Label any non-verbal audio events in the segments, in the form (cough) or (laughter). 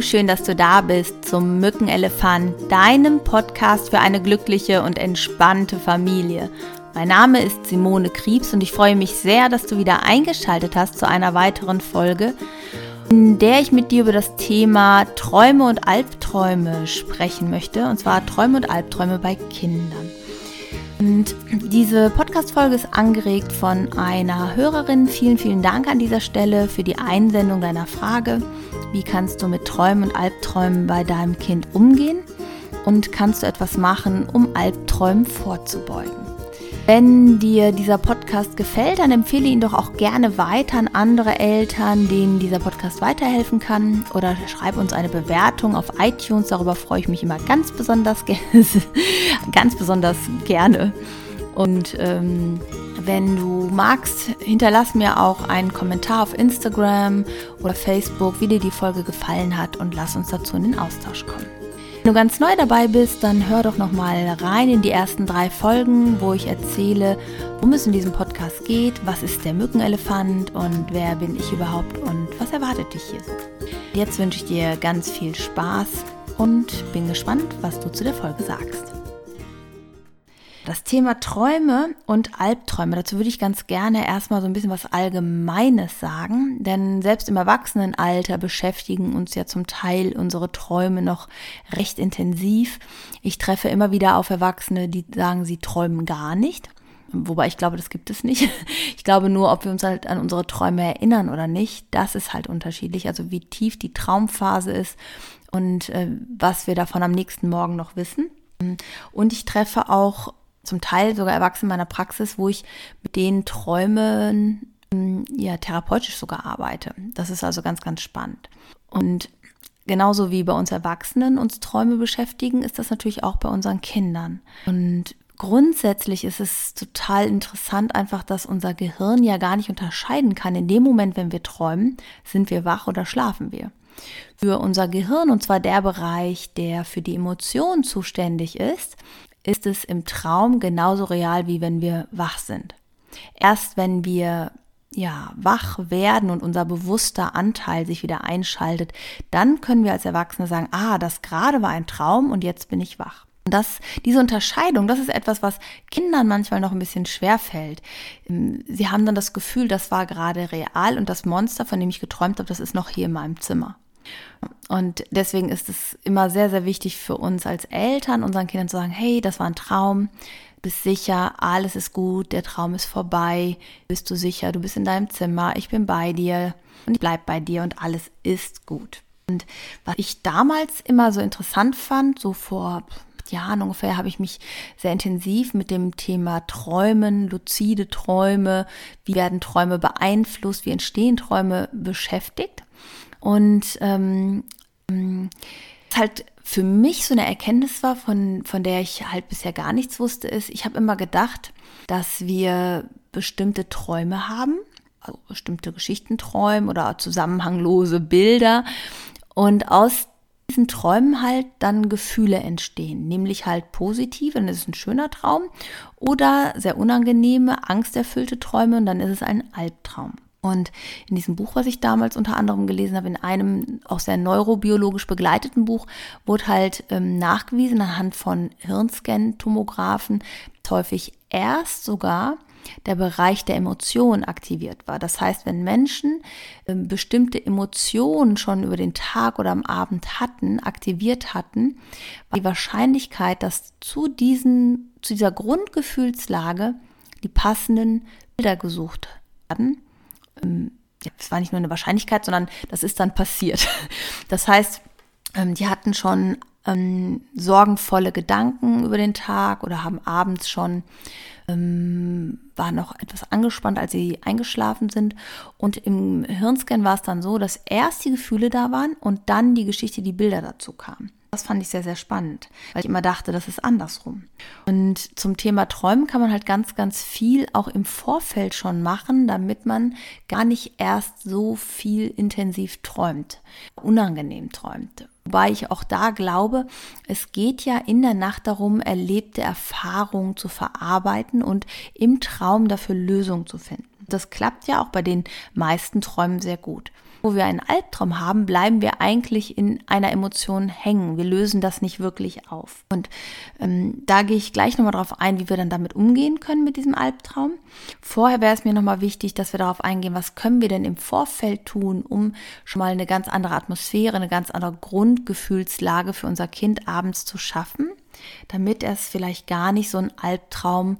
Schön, dass du da bist zum Mückenelefant, deinem Podcast für eine glückliche und entspannte Familie. Mein Name ist Simone Kriebs und ich freue mich sehr, dass du wieder eingeschaltet hast zu einer weiteren Folge, in der ich mit dir über das Thema Träume und Albträume sprechen möchte, und zwar Träume und Albträume bei Kindern. Und diese Podcast-Folge ist angeregt von einer Hörerin. Vielen, vielen Dank an dieser Stelle für die Einsendung deiner Frage. Wie kannst du mit Träumen und Albträumen bei deinem Kind umgehen? Und kannst du etwas machen, um Albträumen vorzubeugen? Wenn dir dieser Podcast gefällt, dann empfehle ihn doch auch gerne weiter an andere Eltern, denen dieser Podcast weiterhelfen kann. Oder schreib uns eine Bewertung auf iTunes. Darüber freue ich mich immer ganz besonders, (laughs) ganz besonders gerne. Und ähm, wenn du magst, hinterlass mir auch einen Kommentar auf Instagram oder Facebook, wie dir die Folge gefallen hat und lass uns dazu in den Austausch kommen. Wenn du ganz neu dabei bist, dann hör doch noch mal rein in die ersten drei Folgen, wo ich erzähle, worum es in diesem Podcast geht, was ist der Mückenelefant und wer bin ich überhaupt und was erwartet dich hier so. Jetzt wünsche ich dir ganz viel Spaß und bin gespannt, was du zu der Folge sagst. Das Thema Träume und Albträume, dazu würde ich ganz gerne erstmal so ein bisschen was Allgemeines sagen, denn selbst im Erwachsenenalter beschäftigen uns ja zum Teil unsere Träume noch recht intensiv. Ich treffe immer wieder auf Erwachsene, die sagen, sie träumen gar nicht. Wobei ich glaube, das gibt es nicht. (laughs) Ich glaube nur, ob wir uns halt an unsere Träume erinnern oder nicht, das ist halt unterschiedlich. Also wie tief die Traumphase ist und äh, was wir davon am nächsten Morgen noch wissen. Und ich treffe auch zum Teil sogar Erwachsene in meiner Praxis, wo ich mit den Träumen ähm, ja therapeutisch sogar arbeite. Das ist also ganz, ganz spannend. Und genauso wie bei uns Erwachsenen uns Träume beschäftigen, ist das natürlich auch bei unseren Kindern. Und grundsätzlich ist es total interessant einfach, dass unser Gehirn ja gar nicht unterscheiden kann. In dem Moment, wenn wir träumen, sind wir wach oder schlafen wir. Für unser Gehirn, und zwar der Bereich, der für die Emotionen zuständig ist, ist es im Traum genauso real, wie wenn wir wach sind. Erst wenn wir ja, wach werden und unser bewusster Anteil sich wieder einschaltet, dann können wir als Erwachsene sagen, ah, das gerade war ein Traum und jetzt bin ich wach. Und das, diese Unterscheidung, das ist etwas, was Kindern manchmal noch ein bisschen schwer fällt. Sie haben dann das Gefühl, das war gerade real und das Monster, von dem ich geträumt habe, das ist noch hier in meinem Zimmer. Und deswegen ist es immer sehr, sehr wichtig für uns als Eltern, unseren Kindern zu sagen, hey, das war ein Traum, bist sicher, alles ist gut, der Traum ist vorbei, bist du sicher, du bist in deinem Zimmer, ich bin bei dir und ich bleib bei dir und alles ist gut. Und was ich damals immer so interessant fand, so vor Jahren ungefähr, habe ich mich sehr intensiv mit dem Thema Träumen, luzide Träume, wie werden Träume beeinflusst, wie entstehen Träume beschäftigt. Und ähm, halt für mich so eine Erkenntnis war, von, von der ich halt bisher gar nichts wusste, ist, ich habe immer gedacht, dass wir bestimmte Träume haben, also bestimmte Geschichtenträume oder zusammenhanglose Bilder und aus diesen Träumen halt dann Gefühle entstehen, nämlich halt positive, dann ist es ein schöner Traum oder sehr unangenehme, angsterfüllte Träume und dann ist es ein Albtraum. Und in diesem Buch, was ich damals unter anderem gelesen habe, in einem auch sehr neurobiologisch begleiteten Buch, wurde halt ähm, nachgewiesen anhand von Hirnscan-Tomographen, häufig erst sogar der Bereich der Emotionen aktiviert war. Das heißt, wenn Menschen ähm, bestimmte Emotionen schon über den Tag oder am Abend hatten, aktiviert hatten, war die Wahrscheinlichkeit, dass zu, diesen, zu dieser Grundgefühlslage die passenden Bilder gesucht werden, es war nicht nur eine Wahrscheinlichkeit, sondern das ist dann passiert. (laughs) Das heißt, ähm, die hatten schon ähm, sorgenvolle Gedanken über den Tag oder haben abends schon ähm, waren noch etwas angespannt, als sie eingeschlafen sind. Und im Hirnscan war es dann so, dass erst die Gefühle da waren und dann die Geschichte, die Bilder dazu kamen. Das fand ich sehr, sehr spannend, weil ich immer dachte, das ist andersrum. Und zum Thema Träumen kann man halt ganz, ganz viel auch im Vorfeld schon machen, damit man gar nicht erst so viel intensiv träumt, unangenehm träumt. Wobei ich auch da glaube, es geht ja in der Nacht darum, erlebte Erfahrungen zu verarbeiten und im Traum dafür Lösungen zu finden. Das klappt ja auch bei den meisten Träumen sehr gut. Wo wir einen Albtraum haben, bleiben wir eigentlich in einer Emotion hängen. Wir lösen das nicht wirklich auf. Und ähm, da gehe ich gleich nochmal darauf ein, wie wir dann damit umgehen können mit diesem Albtraum. Vorher wäre es mir nochmal wichtig, dass wir darauf eingehen, was können wir denn im Vorfeld tun, um schon mal eine ganz andere Atmosphäre, eine ganz andere Grundgefühlslage für unser Kind abends zu schaffen, damit es vielleicht gar nicht so ein Albtraum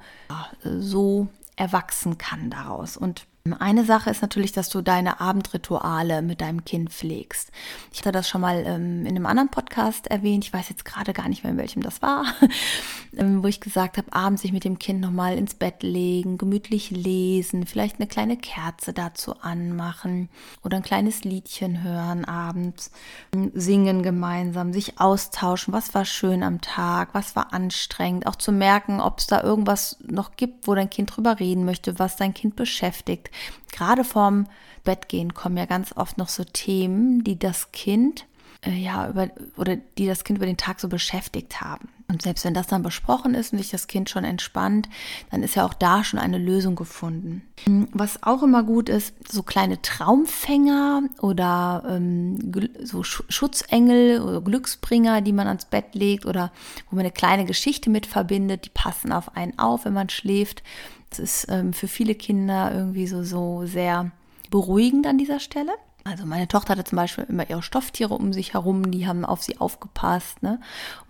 so erwachsen kann daraus. Und eine Sache ist natürlich, dass du deine Abendrituale mit deinem Kind pflegst. Ich hatte das schon mal ähm, in einem anderen Podcast erwähnt. Ich weiß jetzt gerade gar nicht mehr, in welchem das war, (laughs) ähm, wo ich gesagt habe, abends sich mit dem Kind nochmal ins Bett legen, gemütlich lesen, vielleicht eine kleine Kerze dazu anmachen oder ein kleines Liedchen hören abends, ähm, singen gemeinsam, sich austauschen, was war schön am Tag, was war anstrengend, auch zu merken, ob es da irgendwas noch gibt, wo dein Kind drüber reden möchte, was dein Kind beschäftigt gerade vorm Bettgehen kommen ja ganz oft noch so Themen, die das Kind äh, ja über oder die das Kind über den Tag so beschäftigt haben. Und selbst wenn das dann besprochen ist und sich das Kind schon entspannt, dann ist ja auch da schon eine Lösung gefunden. Was auch immer gut ist, so kleine Traumfänger oder ähm, so Schutzengel oder Glücksbringer, die man ans Bett legt oder wo man eine kleine Geschichte mit verbindet, die passen auf einen auf, wenn man schläft. Das ist ähm, für viele Kinder irgendwie so, so sehr beruhigend an dieser Stelle. Also meine Tochter hatte zum Beispiel immer ihre Stofftiere um sich herum, die haben auf sie aufgepasst. Ne?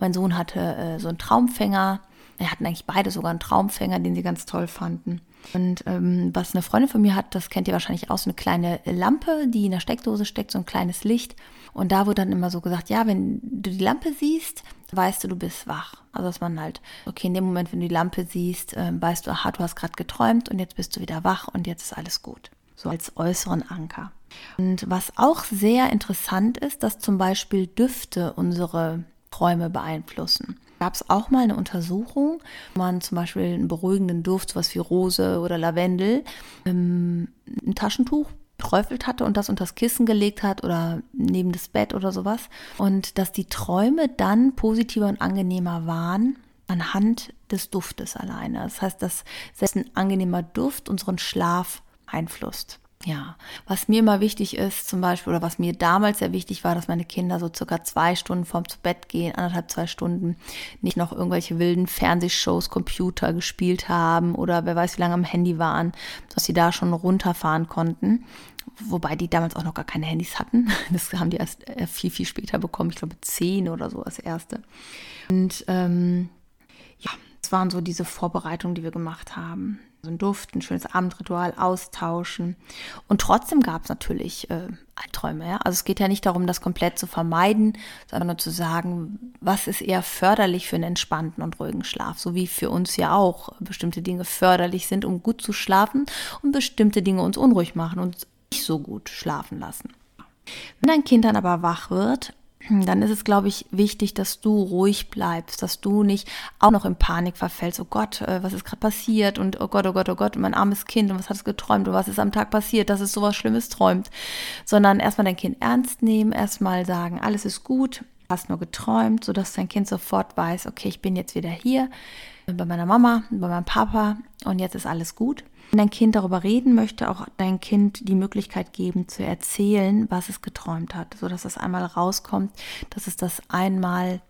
mein Sohn hatte äh, so einen Traumfänger. Wir hatten eigentlich beide sogar einen Traumfänger, den sie ganz toll fanden. Und ähm, was eine Freundin von mir hat, das kennt ihr wahrscheinlich auch, so eine kleine Lampe, die in der Steckdose steckt, so ein kleines Licht. Und da wurde dann immer so gesagt, ja, wenn du die Lampe siehst, weißt du, du bist wach. Also dass man halt, okay, in dem Moment, wenn du die Lampe siehst, äh, weißt du, aha, du hast gerade geträumt und jetzt bist du wieder wach und jetzt ist alles gut. So als äußeren Anker. Und was auch sehr interessant ist, dass zum Beispiel Düfte unsere Träume beeinflussen. Gab es auch mal eine Untersuchung, wo man zum Beispiel einen beruhigenden Duft, sowas wie Rose oder Lavendel, ähm, ein Taschentuch träufelt hatte und das unter das Kissen gelegt hat oder neben das Bett oder sowas. Und dass die Träume dann positiver und angenehmer waren anhand des Duftes alleine. Das heißt, dass selbst ein angenehmer Duft unseren Schlaf einflusst. Ja, was mir immer wichtig ist, zum Beispiel, oder was mir damals sehr wichtig war, dass meine Kinder so circa zwei Stunden vorm zu Bett gehen, anderthalb, zwei Stunden, nicht noch irgendwelche wilden Fernsehshows, Computer gespielt haben oder wer weiß, wie lange am Handy waren, dass sie da schon runterfahren konnten. Wobei die damals auch noch gar keine Handys hatten. (laughs) Das haben die erst äh, viel, viel später bekommen. Ich glaube, zehn oder so als erste. Und ähm, ja, das waren so diese Vorbereitungen, die wir gemacht haben so ein Duft, ein schönes Abendritual austauschen. Und trotzdem gab es natürlich äh, Albträume. Ja? Also es geht ja nicht darum, das komplett zu vermeiden, sondern nur zu sagen, was ist eher förderlich für einen entspannten und ruhigen Schlaf. So wie für uns ja auch bestimmte Dinge förderlich sind, um gut zu schlafen und bestimmte Dinge uns unruhig machen und nicht so gut schlafen lassen. Wenn dein Kind dann aber wach wird dann ist es, glaube ich, wichtig, dass du ruhig bleibst, dass du nicht auch noch in Panik verfällst. Oh Gott, äh, was ist gerade passiert? Und oh Gott, oh Gott, oh Gott, mein armes Kind, und was hat es geträumt? Und was ist am Tag passiert, dass es sowas Schlimmes träumt? Sondern erstmal dein Kind ernst nehmen, erstmal sagen, alles ist gut, hast nur geträumt, sodass dein Kind sofort weiß, okay, ich bin jetzt wieder hier bei meiner Mama, bei meinem Papa und jetzt ist alles gut. Wenn dein Kind darüber reden möchte, auch dein Kind die Möglichkeit geben zu erzählen, was es geträumt hat, sodass es einmal rauskommt, dass es das einmal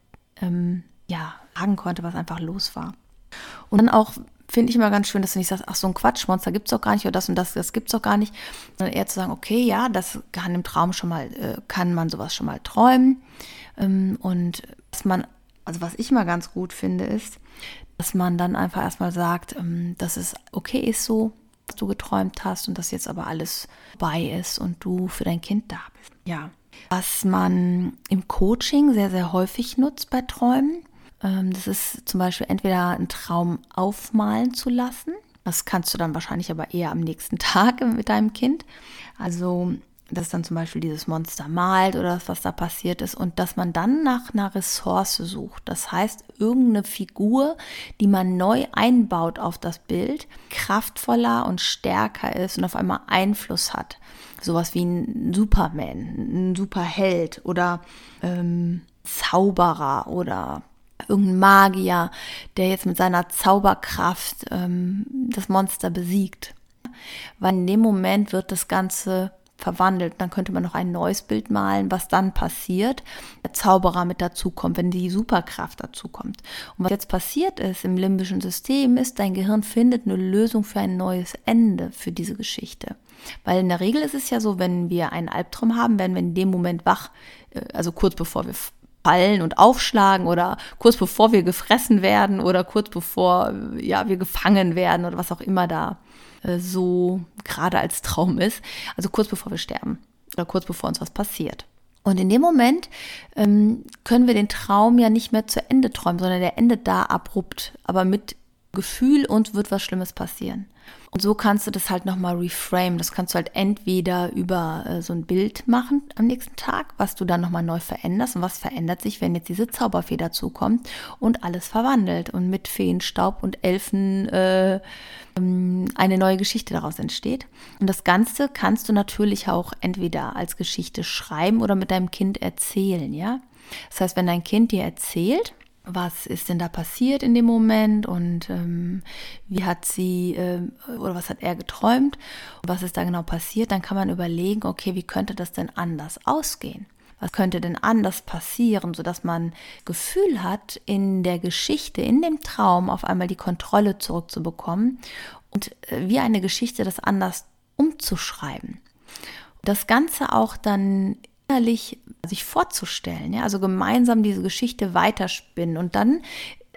ähm, ja, sagen konnte, was einfach los war. Und dann auch finde ich immer ganz schön, dass du nicht sagst, ach so ein Quatschmonster gibt es doch gar nicht oder das und das, das gibt es doch gar nicht, sondern eher zu sagen, okay, ja, das kann im Traum schon mal, äh, kann man sowas schon mal träumen. Ähm, und was man, also was ich mal ganz gut finde, ist, dass man dann einfach erstmal sagt, ähm, dass es okay ist so, was du geträumt hast und dass jetzt aber alles bei ist und du für dein Kind da bist. Ja. Was man im Coaching sehr, sehr häufig nutzt bei Träumen, ähm, das ist zum Beispiel entweder einen Traum aufmalen zu lassen. Das kannst du dann wahrscheinlich aber eher am nächsten (laughs) Tag mit deinem Kind. Also dass dann zum Beispiel dieses Monster malt oder was da passiert ist und dass man dann nach einer Ressource sucht. Das heißt, irgendeine Figur, die man neu einbaut auf das Bild, kraftvoller und stärker ist und auf einmal Einfluss hat. Sowas wie ein Superman, ein Superheld oder ähm, Zauberer oder irgendein Magier, der jetzt mit seiner Zauberkraft ähm, das Monster besiegt. Weil in dem Moment wird das Ganze verwandelt. Dann könnte man noch ein neues Bild malen, was dann passiert. Der Zauberer mit dazukommt, wenn die Superkraft dazukommt. Und was jetzt passiert ist im limbischen System, ist, dein Gehirn findet eine Lösung für ein neues Ende für diese Geschichte. Weil in der Regel ist es ja so, wenn wir einen Albtraum haben, werden wir in dem Moment wach, äh, also kurz bevor wir fallen und aufschlagen oder kurz bevor wir gefressen werden oder kurz bevor ja, wir gefangen werden oder was auch immer da äh, so gerade als Traum ist. Also kurz bevor wir sterben oder kurz bevor uns was passiert. Und in dem Moment ähm, können wir den Traum ja nicht mehr zu Ende träumen, sondern der endet da abrupt, aber mit Gefühl und wird was Schlimmes passieren. Und so kannst du das halt nochmal reframe. Das kannst du halt entweder über äh, so ein Bild machen am nächsten Tag, was du dann nochmal neu veränderst. Und was verändert sich, wenn jetzt diese Zauberfee dazukommt und alles verwandelt und mit Feenstaub und Elfen äh, ähm, eine neue Geschichte daraus entsteht. Und das Ganze kannst du natürlich auch entweder als Geschichte schreiben oder mit deinem Kind erzählen, ja. Das heißt, wenn dein Kind dir erzählt, was ist denn da passiert in dem Moment und ähm, wie hat sie äh, oder was hat er geträumt und was ist da genau passiert, dann kann man überlegen, okay, wie könnte das denn anders ausgehen? Was könnte denn anders passieren, sodass man Gefühl hat, in der Geschichte, in dem Traum auf einmal die Kontrolle zurückzubekommen und äh, wie eine Geschichte das anders umzuschreiben. Das Ganze auch dann innerlich sich vorzustellen, ja, also gemeinsam diese Geschichte weiterspinnen und dann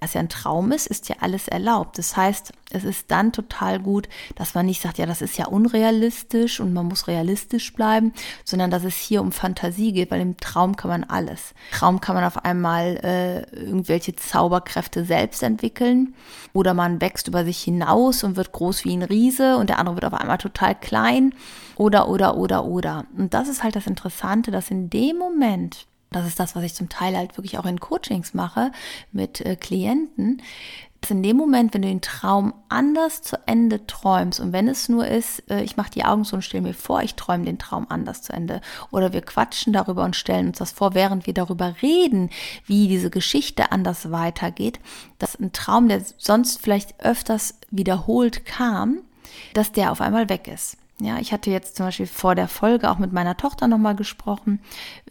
das ja ein Traum ist, ist ja alles erlaubt. Das heißt, es ist dann total gut, dass man nicht sagt, ja, das ist ja unrealistisch und man muss realistisch bleiben, sondern dass es hier um Fantasie geht, weil im Traum kann man alles. Im Traum kann man auf einmal äh, irgendwelche Zauberkräfte selbst entwickeln oder man wächst über sich hinaus und wird groß wie ein Riese und der andere wird auf einmal total klein oder, oder, oder, oder. Und das ist halt das Interessante, dass in dem Moment, das ist das, was ich zum Teil halt wirklich auch in Coachings mache mit äh, Klienten, dass in dem Moment, wenn du den Traum anders zu Ende träumst und wenn es nur ist, äh, ich mache die Augen so und stelle mir vor, ich träume den Traum anders zu Ende. Oder wir quatschen darüber und stellen uns das vor, während wir darüber reden, wie diese Geschichte anders weitergeht, dass ein Traum, der sonst vielleicht öfters wiederholt kam, dass der auf einmal weg ist. Ja, ich hatte jetzt zum Beispiel vor der Folge auch mit meiner Tochter nochmal gesprochen,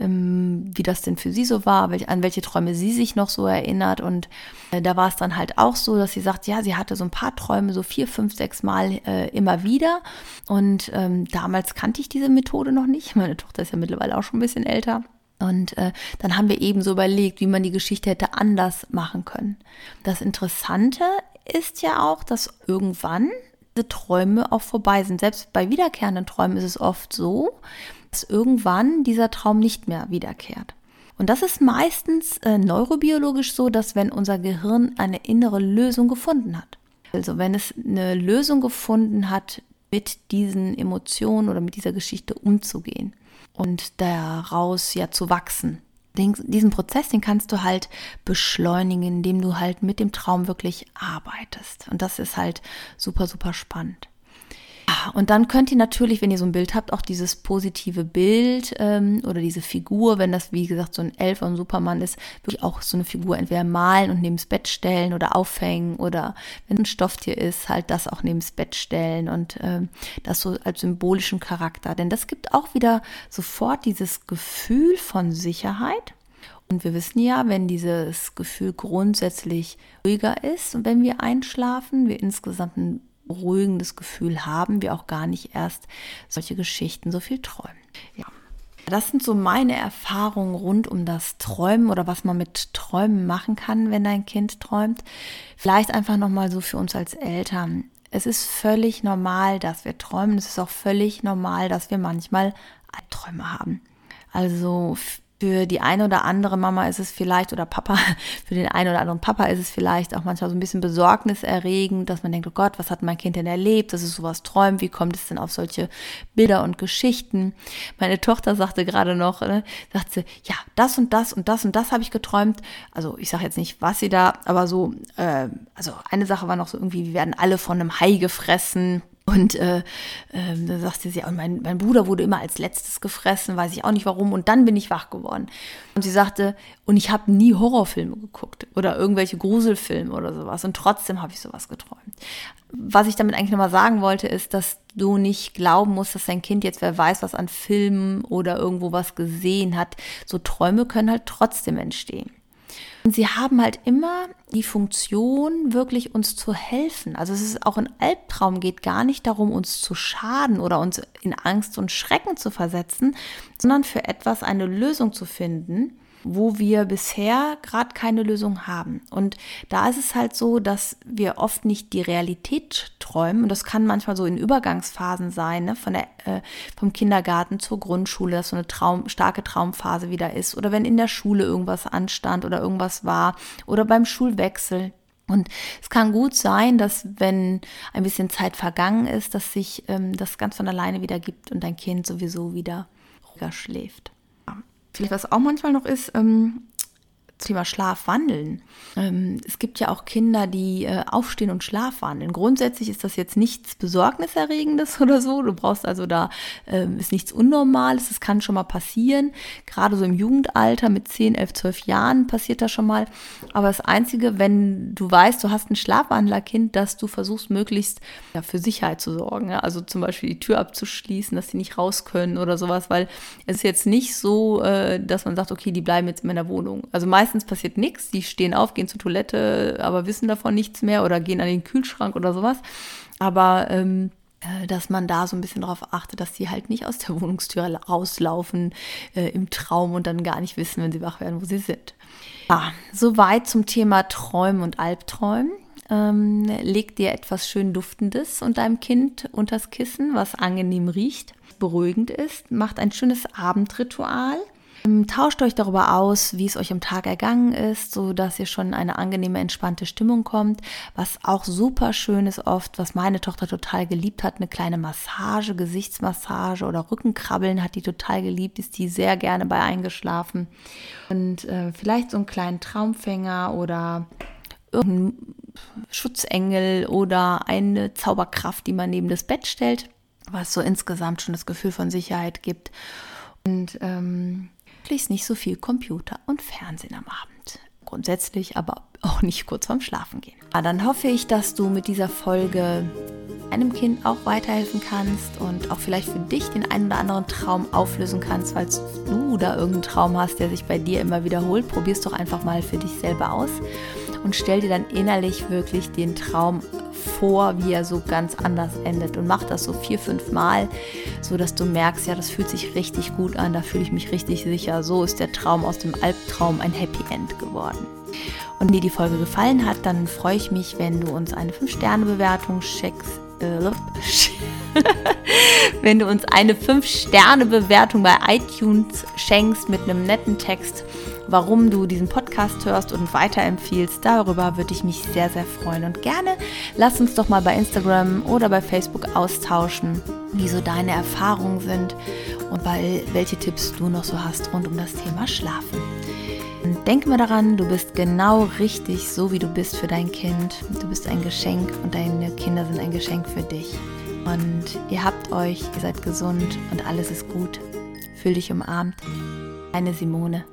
ähm, wie das denn für sie so war, an welche Träume sie sich noch so erinnert. Und äh, da war es dann halt auch so, dass sie sagt, ja, sie hatte so ein paar Träume, so vier, fünf, sechs Mal äh, immer wieder. Und ähm, damals kannte ich diese Methode noch nicht. (laughs) Meine Tochter ist ja mittlerweile auch schon ein bisschen älter. Und äh, dann haben wir eben so überlegt, wie man die Geschichte hätte anders machen können. Das Interessante ist ja auch, dass irgendwann Träume auch vorbei sind. Selbst bei wiederkehrenden Träumen ist es oft so, dass irgendwann dieser Traum nicht mehr wiederkehrt. Und das ist meistens äh, neurobiologisch so, dass wenn unser Gehirn eine innere Lösung gefunden hat, also wenn es eine Lösung gefunden hat, mit diesen Emotionen oder mit dieser Geschichte umzugehen und daraus ja zu wachsen, den, diesen Prozess, den kannst du halt beschleunigen, indem du halt mit dem Traum wirklich arbeitest. Und das ist halt super, super spannend. Und dann könnt ihr natürlich, wenn ihr so ein Bild habt, auch dieses positive Bild ähm, oder diese Figur, wenn das wie gesagt so ein Elf und Superman ist, wirklich auch so eine Figur entweder malen und neben das Bett stellen oder aufhängen oder wenn ein Stofftier ist, halt das auch neben das Bett stellen und ähm, das so als symbolischen Charakter. Denn das gibt auch wieder sofort dieses Gefühl von Sicherheit. Und wir wissen ja, wenn dieses Gefühl grundsätzlich ruhiger ist und wenn wir einschlafen, wir insgesamt ein beruhigendes Gefühl haben, wir auch gar nicht erst solche Geschichten so viel träumen. Ja. Das sind so meine Erfahrungen rund um das Träumen oder was man mit Träumen machen kann, wenn dein Kind träumt. Vielleicht einfach nochmal so für uns als Eltern. Es ist völlig normal, dass wir träumen. Es ist auch völlig normal, dass wir manchmal Albträume haben. Also für die eine oder andere Mama ist es vielleicht oder Papa, (laughs) für den einen oder anderen Papa ist es vielleicht auch manchmal so ein bisschen besorgniserregend, dass man denkt, oh Gott, was hat mein Kind denn erlebt, dass es sowas träumt, wie kommt es denn auf solche Bilder und Geschichten? Meine Tochter sagte gerade noch, ne, sagt sie, ja, das und das und das und das habe ich geträumt. Also ich sage jetzt nicht, was sie da, aber so, äh, also eine Sache war noch so irgendwie, wir werden alle von einem Hai gefressen Und äh, äh, da sagte sie, mein, mein Bruder wurde immer als letztes gefressen, weiß ich auch nicht warum. Und dann bin ich wach geworden. Und sie sagte, und ich habe nie Horrorfilme geguckt oder irgendwelche Gruselfilme oder sowas. Und trotzdem habe ich sowas geträumt. Was ich damit eigentlich nochmal sagen wollte, ist, dass du nicht glauben musst, dass dein Kind jetzt, wer weiß, was an Filmen oder irgendwo was gesehen hat. So Träume können halt trotzdem entstehen. Sie haben halt immer die Funktion, wirklich uns zu helfen. Also es ist auch ein Albtraum geht gar nicht darum, uns zu schaden oder uns in Angst und Schrecken zu versetzen, sondern für etwas eine Lösung zu finden wo wir bisher gerade keine Lösung haben. Und da ist es halt so, dass wir oft nicht die Realität träumen. Und das kann manchmal so in Übergangsphasen sein, ne? Von der, äh, vom Kindergarten zur Grundschule, dass so eine Traum, starke Traumphase wieder ist. Oder wenn in der Schule irgendwas anstand oder irgendwas war. Oder beim Schulwechsel. Und es kann gut sein, dass wenn ein bisschen Zeit vergangen ist, dass sich ähm, das ganz von alleine wieder gibt und dein Kind sowieso wieder ruhiger schläft. Vielleicht was auch manchmal noch ist, ähm, Thema Schlafwandeln. Ähm, es gibt ja auch Kinder, die äh, aufstehen und schlafwandeln. Grundsätzlich ist das jetzt nichts Besorgniserregendes (laughs) oder so. Du brauchst also da, ähm, ist nichts Unnormales. Das kann schon mal passieren. Gerade so im Jugendalter mit 10, 11, 12 Jahren passiert das schon mal. Aber das Einzige, wenn du weißt, du hast ein Schlafwandlerkind, dass du versuchst, möglichst ja, für Sicherheit zu sorgen. Also zum Beispiel die Tür abzuschließen, dass sie nicht raus können oder sowas, weil es ist jetzt nicht so, äh, dass man sagt, okay, die bleiben jetzt in meiner Wohnung. Also meistens meistens passiert nichts. Die stehen auf, gehen zur Toilette, aber wissen davon nichts mehr oder gehen an den Kühlschrank oder sowas. Aber ähm, äh, dass man da so ein bisschen darauf achtet, dass die halt nicht aus der (laughs) Wohnungstür rauslaufen äh, im Traum und dann gar nicht wissen, wenn sie wach werden, wo sie sind. Ja, soweit zum Thema Träumen und Albträumen. Ähm, leg dir etwas schön Duftendes und deinem Kind unters Kissen, was angenehm riecht, beruhigend ist. Macht ein schönes Abendritual tauscht euch darüber aus, wie es euch am Tag ergangen ist, so dass ihr schon eine angenehme, entspannte Stimmung kommt. Was auch super schön ist oft, was meine Tochter total geliebt hat, eine kleine Massage, Gesichtsmassage oder Rückenkrabbeln hat die total geliebt, ist die sehr gerne bei eingeschlafen. Und äh, vielleicht so einen kleinen Traumfänger oder irgendein Schutzengel oder eine Zauberkraft, die man neben das Bett stellt, was so insgesamt schon das Gefühl von Sicherheit gibt. Und ähm, möglichst nicht so viel Computer und Fernsehen am Abend. Grundsätzlich aber auch nicht kurz vorm Schlafen gehen. Aber dann hoffe ich, dass du mit dieser Folge einem Kind auch weiterhelfen kannst und auch vielleicht für dich den einen oder anderen Traum auflösen kannst, falls du da irgendeinen Traum hast, der sich bei dir immer wiederholt. Probier es doch einfach mal für dich selber aus und stell dir dann innerlich wirklich den Traum vor, wie er so ganz anders endet und mach das so vier, fünf Mal, so dass du merkst, ja, das fühlt sich richtig gut an, da fühle ich mich richtig sicher. So ist der Traum aus dem Albtraum ein Happy End geworden. Und wenn dir die Folge gefallen hat, dann freue ich mich, wenn du uns eine 5-Sterne-Bewertung schickst. Äh, (laughs) (laughs) wenn du uns eine 5-Sterne-Bewertung bei iTunes schenkst mit einem netten Text warum du diesen Podcast hörst und weiterempfiehlst. Darüber würde ich mich sehr, sehr freuen. Und gerne lass uns doch mal bei Instagram oder bei Facebook austauschen, wie so deine Erfahrungen sind und welche Tipps du noch so hast rund um das Thema Schlafen. Und denk mal daran, du bist genau richtig, so wie du bist für dein Kind. Du bist ein Geschenk und deine Kinder sind ein Geschenk für dich. Und ihr habt euch, ihr seid gesund und alles ist gut. Fühl dich umarmt. Eine Simone.